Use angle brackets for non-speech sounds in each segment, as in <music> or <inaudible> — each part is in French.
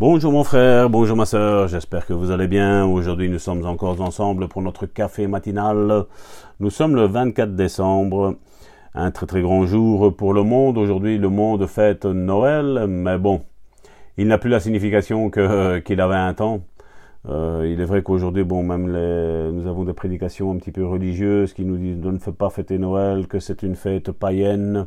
Bonjour mon frère, bonjour ma sœur, j'espère que vous allez bien. Aujourd'hui nous sommes encore ensemble pour notre café matinal. Nous sommes le 24 décembre, un très très grand jour pour le monde. Aujourd'hui le monde fête Noël, mais bon, il n'a plus la signification qu'il avait un temps. Euh, il est vrai qu'aujourd'hui, bon, même nous avons des prédications un petit peu religieuses qui nous disent de ne pas fêter Noël, que c'est une fête païenne.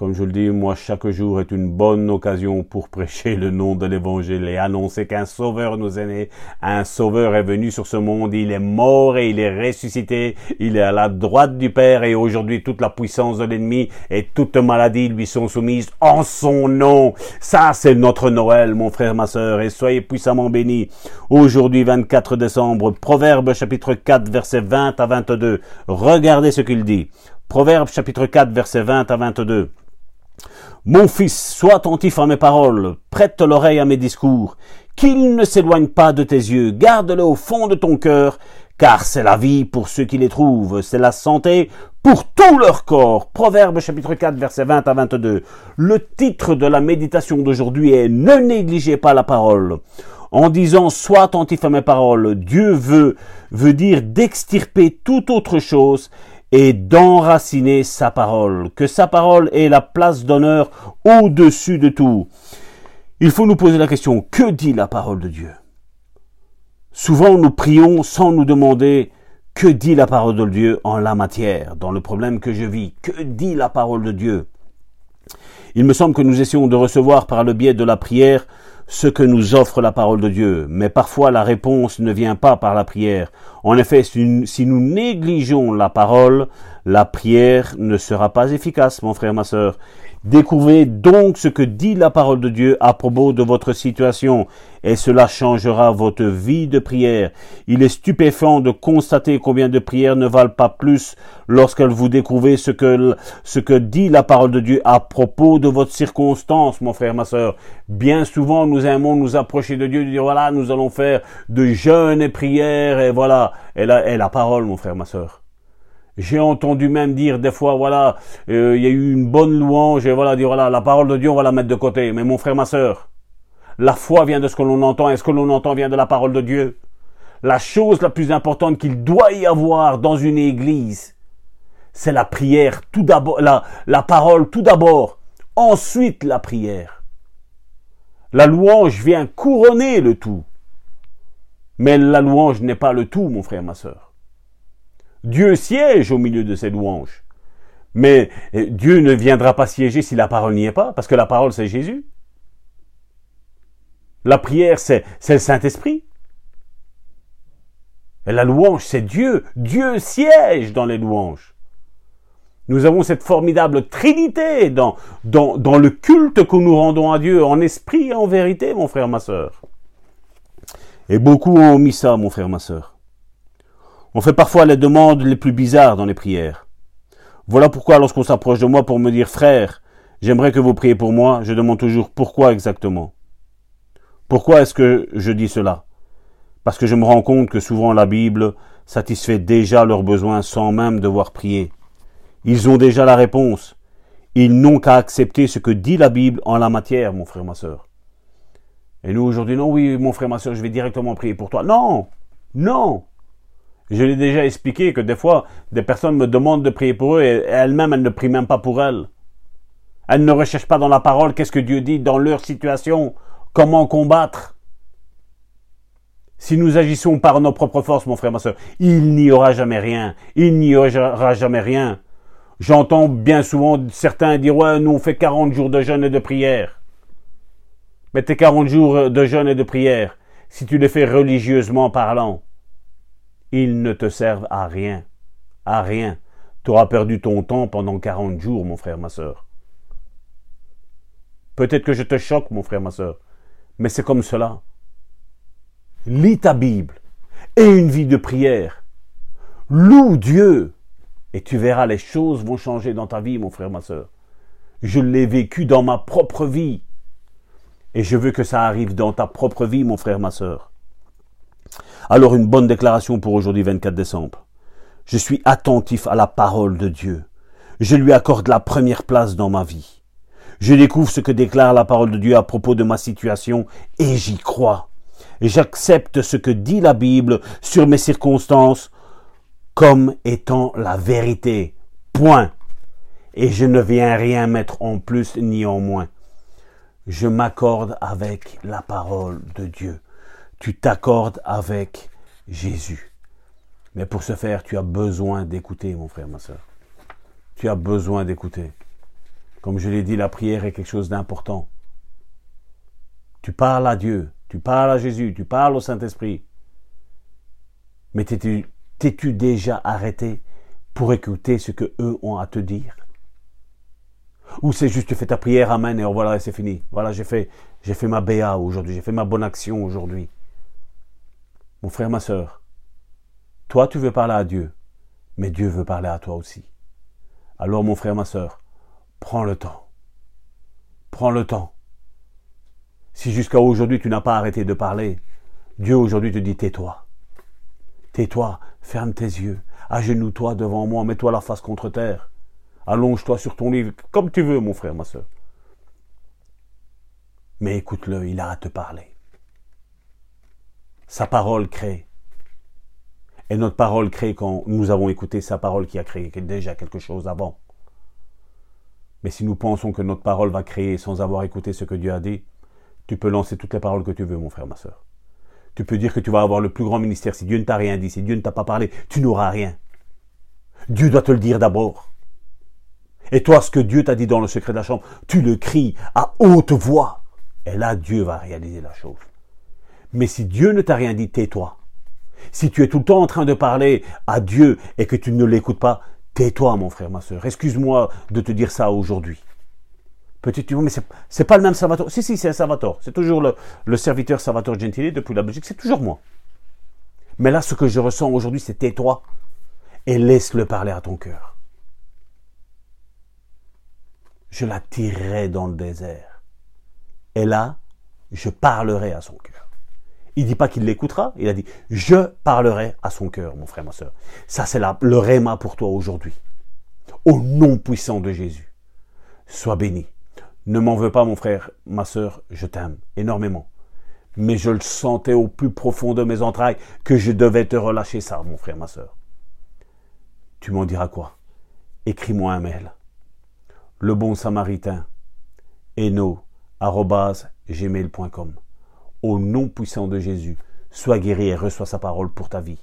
Comme je le dis, moi, chaque jour est une bonne occasion pour <laughs> prêcher le nom de l'évangile et annoncer qu'un sauveur nous est né. Un sauveur est venu sur ce monde. Il est mort et il est ressuscité. Il est à la droite du Père et aujourd'hui toute la puissance de l'ennemi et toute maladie lui sont soumises en son nom. Ça, c'est notre Noël, mon frère, ma sœur, et soyez puissamment bénis. Aujourd'hui, 24 décembre, Proverbe chapitre 4, verset 20 à 22. Regardez ce qu'il dit. Proverbe chapitre 4, verset 20 à 22. Mon fils, sois attentif à mes paroles, prête l'oreille à mes discours, qu'il ne s'éloigne pas de tes yeux, garde-le au fond de ton cœur, car c'est la vie pour ceux qui les trouvent, c'est la santé pour tout leur corps. Proverbe chapitre 4 verset 20 à 22. Le titre de la méditation d'aujourd'hui est Ne négligez pas la parole. En disant sois attentif à mes paroles, Dieu veut, veut dire d'extirper toute autre chose et d'enraciner sa parole, que sa parole ait la place d'honneur au-dessus de tout. Il faut nous poser la question, que dit la parole de Dieu? Souvent nous prions sans nous demander que dit la parole de Dieu en la matière, dans le problème que je vis? Que dit la parole de Dieu? Il me semble que nous essayons de recevoir par le biais de la prière ce que nous offre la parole de Dieu, mais parfois la réponse ne vient pas par la prière. En effet, si nous négligeons la parole, la prière ne sera pas efficace, mon frère, ma sœur. Découvrez donc ce que dit la parole de Dieu à propos de votre situation, et cela changera votre vie de prière. Il est stupéfiant de constater combien de prières ne valent pas plus lorsqu'elles vous découvrez ce que, dit la parole de Dieu à propos de votre circonstance, mon frère, ma sœur. Bien souvent, nous aimons nous approcher de Dieu, dire voilà, nous allons faire de jeûnes et prières, et voilà, et la, la parole, mon frère, ma sœur. J'ai entendu même dire des fois, voilà, euh, il y a eu une bonne louange, et voilà, dire, voilà, la parole de Dieu, on va la mettre de côté. Mais mon frère, ma sœur, la foi vient de ce que l'on entend, et ce que l'on entend vient de la parole de Dieu. La chose la plus importante qu'il doit y avoir dans une église, c'est la prière, tout d'abord, la parole tout d'abord, ensuite la prière. La louange vient couronner le tout. Mais la louange n'est pas le tout, mon frère, ma sœur. Dieu siège au milieu de ces louanges. Mais euh, Dieu ne viendra pas siéger si la parole n'y est pas, parce que la parole, c'est Jésus. La prière, c'est le Saint-Esprit. Et la louange, c'est Dieu. Dieu siège dans les louanges. Nous avons cette formidable trinité dans, le culte que nous rendons à Dieu, en esprit et en vérité, mon frère, ma sœur. Et beaucoup ont omis ça, mon frère, ma sœur. On fait parfois les demandes les plus bizarres dans les prières. Voilà pourquoi lorsqu'on s'approche de moi pour me dire frère, j'aimerais que vous priez pour moi, je demande toujours pourquoi exactement. Pourquoi est-ce que je dis cela? Parce que je me rends compte que souvent la Bible satisfait déjà leurs besoins sans même devoir prier. Ils ont déjà la réponse. Ils n'ont qu'à accepter ce que dit la Bible en la matière, mon frère, ma sœur. Et nous aujourd'hui, non, oui, mon frère, ma sœur, je vais directement prier pour toi. Non, non. Je l'ai déjà expliqué que des fois, des personnes me demandent de prier pour eux et elles-mêmes, elles ne prient même pas pour elles. Elles ne recherchent pas dans la parole qu'est-ce que Dieu dit dans leur situation, comment combattre? Si nous agissons par nos propres forces, mon frère, ma soeur, il n'y aura jamais rien. Il n'y aura jamais rien. J'entends bien souvent certains dire, ouais, nous on fait 40 jours de jeûne et de prière. Mais tes 40 jours de jeûne et de prière, si tu les fais religieusement parlant, ils ne te servent à rien. À rien. Tu auras perdu ton temps pendant quarante jours, mon frère, ma sœur. Peut-être que je te choque, mon frère, ma sœur, mais c'est comme cela. Lis ta Bible et une vie de prière. Loue Dieu et tu verras les choses vont changer dans ta vie, mon frère, ma sœur. Je l'ai vécu dans ma propre vie. Et je veux que ça arrive dans ta propre vie, mon frère, ma sœur. Alors une bonne déclaration pour aujourd'hui 24 décembre. Je suis attentif à la parole de Dieu. Je lui accorde la première place dans ma vie. Je découvre ce que déclare la parole de Dieu à propos de ma situation et j'y crois. J'accepte ce que dit la Bible sur mes circonstances comme étant la vérité. Point. Et je ne viens rien mettre en plus ni en moins. Je m'accorde avec la parole de Dieu. Tu t'accordes avec Jésus. Mais pour ce faire, tu as besoin d'écouter, mon frère, ma soeur. Tu as besoin d'écouter. Comme je l'ai dit, la prière est quelque chose d'important. Tu parles à Dieu, tu parles à Jésus, tu parles au Saint-Esprit. Mais t'es-tu déjà arrêté pour écouter ce que eux ont à te dire? Ou c'est juste tu fais ta prière, amen, et voilà, c'est fini. Voilà, j'ai fait, j'ai fait ma BA aujourd'hui, j'ai fait ma bonne action aujourd'hui. Mon frère, ma soeur, toi tu veux parler à Dieu, mais Dieu veut parler à toi aussi. Alors mon frère, ma soeur, prends le temps. Prends le temps. Si jusqu'à aujourd'hui tu n'as pas arrêté de parler, Dieu aujourd'hui te dit tais-toi. Tais-toi, ferme tes yeux, agenouille-toi devant moi, mets-toi la face contre terre. Allonge-toi sur ton livre, comme tu veux, mon frère, ma soeur. Mais écoute-le, il a à te parler. Sa parole crée. Et notre parole crée quand nous avons écouté sa parole qui a créé déjà quelque chose avant. Mais si nous pensons que notre parole va créer sans avoir écouté ce que Dieu a dit, tu peux lancer toutes les paroles que tu veux, mon frère, ma soeur. Tu peux dire que tu vas avoir le plus grand ministère. Si Dieu ne t'a rien dit, si Dieu ne t'a pas parlé, tu n'auras rien. Dieu doit te le dire d'abord. Et toi, ce que Dieu t'a dit dans le secret de la chambre, tu le cries à haute voix. Et là, Dieu va réaliser la chose. Mais si Dieu ne t'a rien dit, tais-toi. Si tu es tout le temps en train de parler à Dieu et que tu ne l'écoutes pas, tais-toi, mon frère, ma soeur. Excuse-moi de te dire ça aujourd'hui. Petit tu mais c'est pas le même Salvatore. Si, si, c'est un Salvatore. C'est toujours le, serviteur Salvatore Gentili depuis la Belgique. C'est toujours moi. Mais là, ce que je ressens aujourd'hui, c'est tais-toi et laisse-le parler à ton cœur. Je la tirerai dans le désert. Et là, je parlerai à son cœur. Il dit pas qu'il l'écoutera, il a dit je parlerai à son cœur, mon frère, ma soeur. Ça, c'est le réma pour toi aujourd'hui. Au nom puissant de Jésus. Sois béni. Ne m'en veux pas, mon frère, ma soeur, je t'aime énormément. Mais je le sentais au plus profond de mes entrailles que je devais te relâcher ça, mon frère, ma soeur. Tu m'en diras quoi? Écris-moi un mail. Le bon samaritain, gmail.com au nom puissant de Jésus, sois guéri et reçois sa parole pour ta vie.